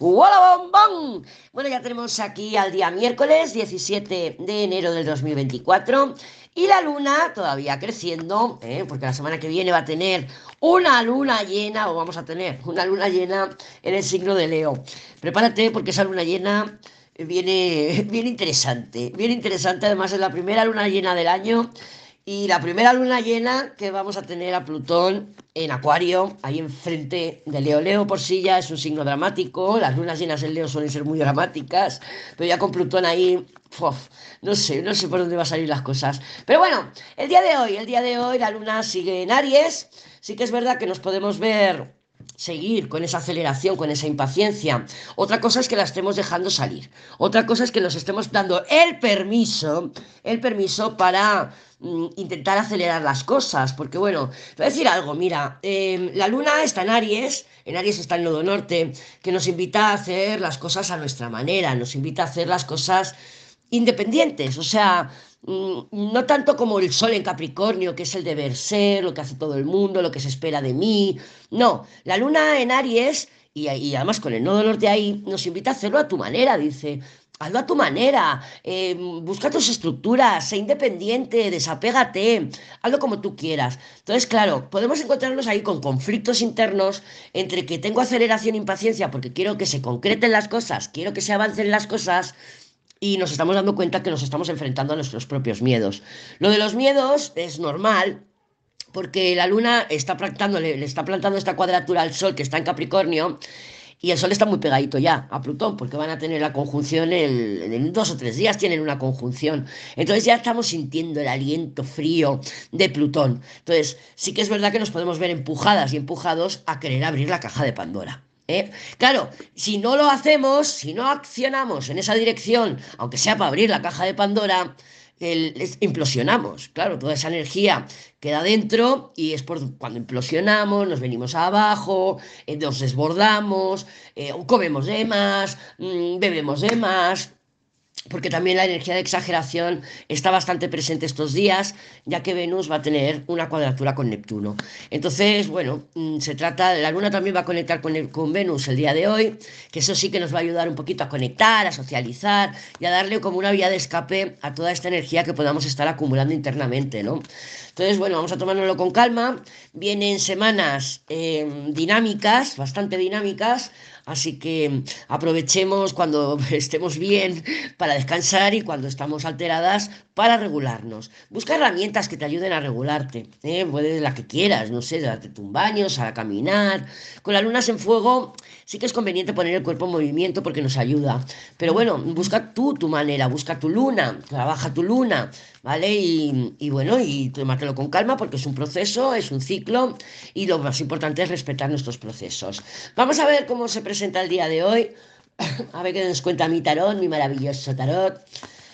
¡Hola, bombón! Bueno, ya tenemos aquí al día miércoles 17 de enero del 2024 y la luna todavía creciendo, ¿eh? porque la semana que viene va a tener una luna llena, o vamos a tener una luna llena en el signo de Leo. Prepárate porque esa luna llena viene bien interesante, bien interesante, además es la primera luna llena del año y la primera luna llena que vamos a tener a Plutón en Acuario, ahí enfrente de Leo. Leo por sí ya es un signo dramático, las lunas llenas en Leo suelen ser muy dramáticas, pero ya con Plutón ahí, no sé, no sé por dónde van a salir las cosas. Pero bueno, el día de hoy, el día de hoy la luna sigue en Aries, sí que es verdad que nos podemos ver seguir con esa aceleración, con esa impaciencia. Otra cosa es que la estemos dejando salir. Otra cosa es que nos estemos dando el permiso, el permiso para mm, intentar acelerar las cosas. Porque bueno, te voy a decir algo, mira, em, la luna está en Aries, en Aries está el nodo norte, que nos invita a hacer las cosas a nuestra manera, nos invita a hacer las cosas independientes, o sea, no tanto como el sol en Capricornio, que es el deber ser, lo que hace todo el mundo, lo que se espera de mí. No, la luna en Aries, y, además con el nodo norte ahí, nos invita a hacerlo a tu manera, dice. Hazlo a tu manera, eh, busca tus estructuras, sé independiente, desapégate, hazlo como tú quieras. Entonces, claro, podemos encontrarnos ahí con conflictos internos entre que tengo aceleración e impaciencia porque quiero que se concreten las cosas, quiero que se avancen las cosas, y nos estamos dando cuenta que nos estamos enfrentando a nuestros propios miedos. Lo de los miedos es normal, porque la luna está plantando, le, está plantando esta cuadratura al sol que está en Capricornio. Y el Sol está muy pegadito ya a Plutón, porque van a tener la conjunción en dos o tres días, tienen una conjunción. Entonces ya estamos sintiendo el aliento frío de Plutón. Entonces sí que es verdad que nos podemos ver empujadas y empujados a querer abrir la caja de Pandora. ¿Eh? Claro, si no lo hacemos, si no accionamos en esa dirección, aunque sea para abrir la caja de Pandora, implosionamos. Claro, toda esa energía queda dentro y es por cuando implosionamos, nos venimos abajo, eh, nos desbordamos, eh, comemos de más, mm, bebemos de más porque también la energía de exageración está bastante presente estos días, ya que Venus va a tener una cuadratura con Neptuno. Entonces, bueno, mm, se trata, la Luna también va a conectar con, con Venus el día de hoy, que eso sí que nos va a ayudar un poquito a conectar, a socializar y a darle como una vía de escape a toda esta energía que podamos estar acumulando internamente, ¿no? Entonces, bueno, vamos a tomárnoslo con calma. Vienen semanas eh, dinámicas, bastante dinámicas, Así que aprovechemos cuando estemos bien para descansar y cuando estamos alteradas para regularnos. Busca herramientas que te ayuden a regularte. ¿eh? Puedes la que quieras, no sé, darte un baño, a caminar. Con las lunas en fuego sí que es conveniente poner el cuerpo en movimiento porque nos ayuda. Pero bueno, busca tú tu manera, busca tu luna, trabaja tu luna, ¿vale? Y, bueno, y tómatelo con calma porque es un proceso, es un ciclo y lo más importante es respetar nuestros procesos. Vamos a ver cómo se presenta el día de hoy. A ver qué nos cuenta mi tarot, mi maravilloso tarot.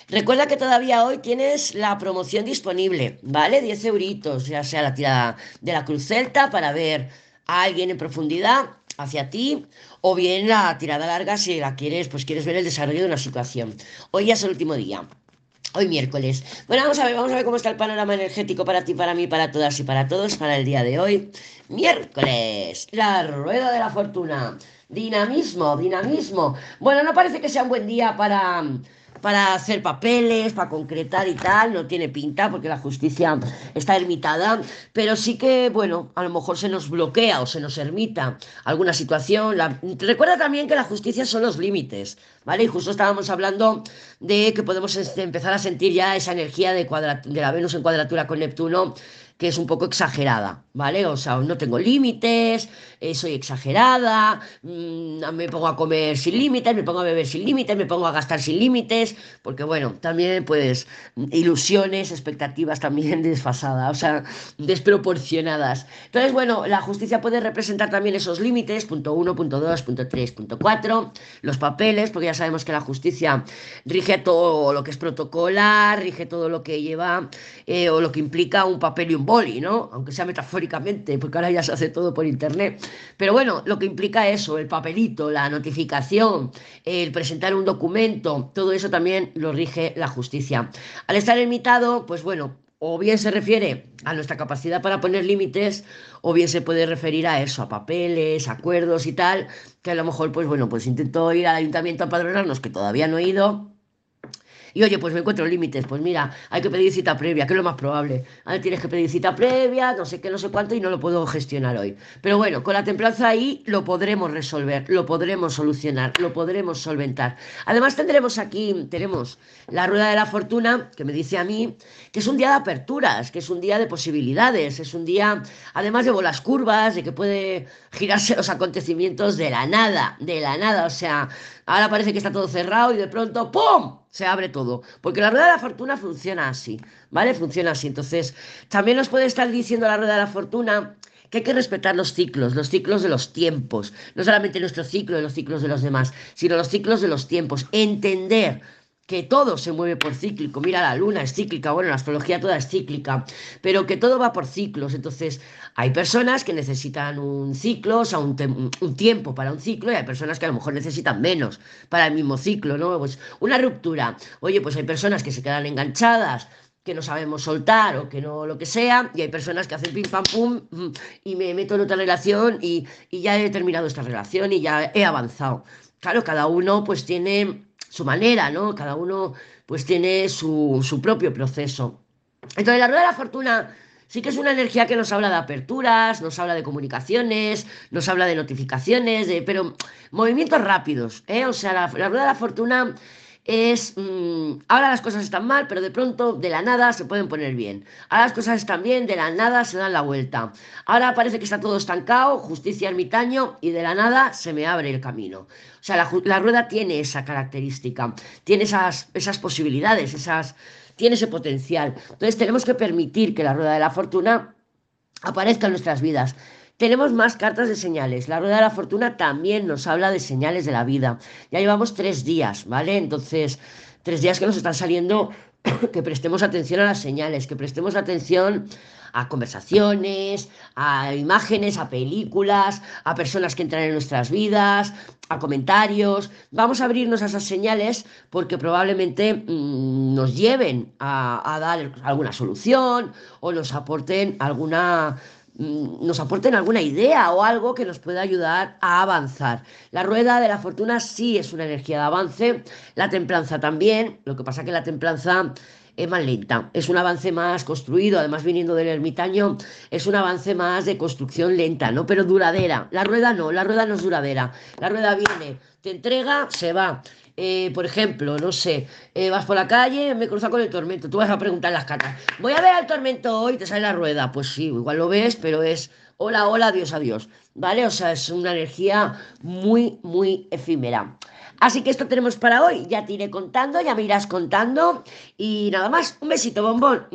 Recuerda que todavía hoy tienes la promoción disponible, ¿vale? 10 euritos, ya sea la tirada de la cruz celta para ver a alguien en profundidad hacia ti, o bien la tirada larga si la quieres, pues quieres ver el desarrollo de una situación. Hoy ya es el último día. Hoy miércoles. Bueno, vamos a ver, vamos a ver cómo está el panorama energético para ti, para mí, para todas y para todos para el día de hoy. Miércoles, la rueda de la fortuna. Dinamismo, dinamismo. Bueno, no parece que sea un buen día para para hacer papeles, para concretar y tal, no tiene pinta porque la justicia está ermitada, pero sí que, bueno, a lo mejor se nos bloquea o se nos ermita alguna situación. Recuerda también que la justicia son los límites, ¿vale? Y justo estábamos hablando de que podemos empezar a sentir ya esa energía de, de la Venus en cuadratura con Neptuno que es un poco exagerada, ¿vale? O sea, no tengo límites, eh, soy exagerada, mm, me pongo a comer sin límites, me pongo a beber sin límites, me pongo a gastar sin límites, porque bueno, también pues ilusiones, expectativas también desfasadas, o sea, desproporcionadas. Entonces, bueno, la justicia puede representar también esos límites, punto uno, punto dos, punto tres, punto cuatro, los papeles, porque ya sabemos que la justicia rige todo lo que es protocolar, rige todo lo que lleva eh, o lo que implica un papel y un boli, ¿no? Aunque sea metafóricamente, porque ahora ya se hace todo por internet. Pero bueno, lo que implica eso, el papelito, la notificación, el presentar un documento, todo eso también lo rige la justicia. Al estar ermitado, pues bueno, o bien se refiere a nuestra capacidad para poner límites, o bien se puede referir a eso, a papeles, acuerdos y tal, que a lo mejor, pues bueno, pues intento ir al ayuntamiento a padronarnos, que todavía no he ido, y oye, pues me encuentro límites, pues mira, hay que pedir cita previa, que es lo más probable. Ahora tienes que pedir cita previa, no sé qué, no sé cuánto, y no lo puedo gestionar hoy. Pero bueno, con la templanza ahí lo podremos resolver, lo podremos solucionar, lo podremos solventar. Además tendremos aquí, tenemos la rueda de la fortuna, que me dice a mí, que es un día de aperturas, que es un día de posibilidades, es un día, además de bolas curvas, de que puede girarse los acontecimientos de la nada, de la nada, o sea, ahora parece que está todo cerrado y de pronto, ¡pum! se abre todo. Porque la rueda de la fortuna funciona así, ¿vale? Funciona así. Entonces, también nos puede estar diciendo la rueda de la fortuna que hay que respetar los ciclos, los ciclos de los tiempos. No solamente nuestro ciclo y los ciclos de los demás, sino los ciclos de los tiempos. Entender que todo se mueve por cíclico. Mira, la luna es cíclica, bueno, la astrología toda es cíclica, pero que todo va por ciclos. Entonces, hay personas que necesitan un ciclo, o sea, un, tiempo para un ciclo, y hay personas que a lo mejor necesitan menos para el mismo ciclo, ¿no? Pues una ruptura. Oye, pues hay personas que se quedan enganchadas que no sabemos soltar o que no lo que sea, y hay personas que hacen pim pam pum y me meto en otra relación y, y ya he terminado esta relación y ya he avanzado. Claro, cada uno pues tiene su manera, ¿no? Cada uno pues tiene su, su propio proceso. Entonces la rueda de la fortuna sí que es una energía que nos habla de aperturas, nos habla de comunicaciones, nos habla de notificaciones, de, pero movimientos rápidos, ¿eh? O sea, la, la rueda de la fortuna es, mm, ahora las cosas están mal, pero de pronto, de la nada, se pueden poner bien. Ahora las cosas están bien, de la nada se dan la vuelta. Ahora parece que está todo estancado, justicia ermitaño, y de la nada se me abre el camino. O sea, la, rueda tiene esa característica, tiene esas, esas posibilidades, esas, tiene ese potencial. Entonces tenemos que permitir que la rueda de la fortuna aparezca en nuestras vidas. Tenemos más cartas de señales. La rueda de la fortuna también nos habla de señales de la vida. Ya llevamos tres días, ¿vale? Entonces, tres días que nos están saliendo, que prestemos atención a las señales, que prestemos atención a conversaciones, a imágenes, a películas, a personas que entran en nuestras vidas, a comentarios. Vamos a abrirnos a esas señales porque probablemente mm, nos lleven a, dar alguna solución o nos aporten alguna nos aporten alguna idea o algo que nos pueda ayudar a avanzar. La rueda de la fortuna sí es una energía de avance, la templanza también, lo que pasa que la templanza es más lenta, es un avance más construido, además viniendo del ermitaño, es un avance más de construcción lenta, ¿no? Pero duradera. La rueda no, la rueda no es duradera. La rueda viene, te entrega, se va. Eh, por ejemplo, no sé, eh, vas por la calle, me cruza con el tormento, tú vas a preguntar las cartas, voy a ver al tormento hoy, te sale la rueda, pues sí, igual lo ves, pero es hola, hola, adiós, adiós, ¿vale? O sea, es una energía muy, muy efímera. Así que esto tenemos para hoy, ya te iré contando, ya me irás contando. Y nada más, un besito, bombón.